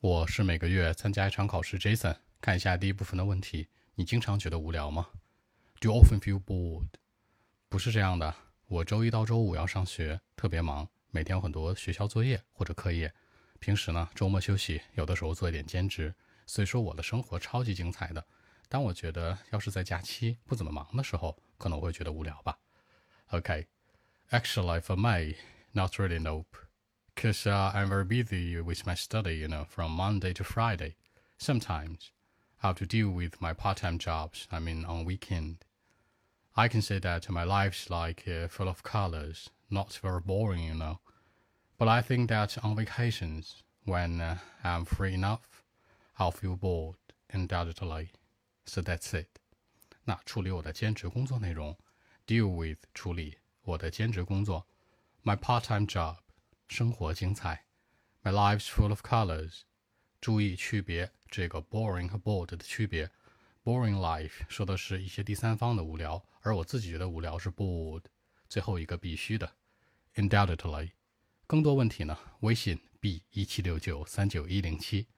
我是每个月参加一场考试。Jason，看一下第一部分的问题。你经常觉得无聊吗？Do you often feel bored？不是这样的。我周一到周五要上学，特别忙，每天有很多学校作业或者课业。平时呢，周末休息，有的时候做一点兼职。所以说，我的生活超级精彩的。但我觉得，要是在假期不怎么忙的时候，可能会觉得无聊吧。OK，Actually, for me, not really nope. Because uh, I'm very busy with my study, you know, from Monday to Friday. Sometimes I have to deal with my part-time jobs. I mean, on weekend. I can say that my life's like uh, full of colors, not very boring, you know. But I think that on vacations, when uh, I'm free enough, I'll feel bored undoubtedly. So that's it. 那处理我的兼职工作内容，deal with 处理我的兼职工作，my part-time job 生活精彩，My life's full of colors。注意区别这个 boring 和 bored 的区别。Boring life 说的是一些第三方的无聊，而我自己觉得无聊是 bored。最后一个必须的，undoubtedly。更多问题呢？微信 b 一七六九三九一零七。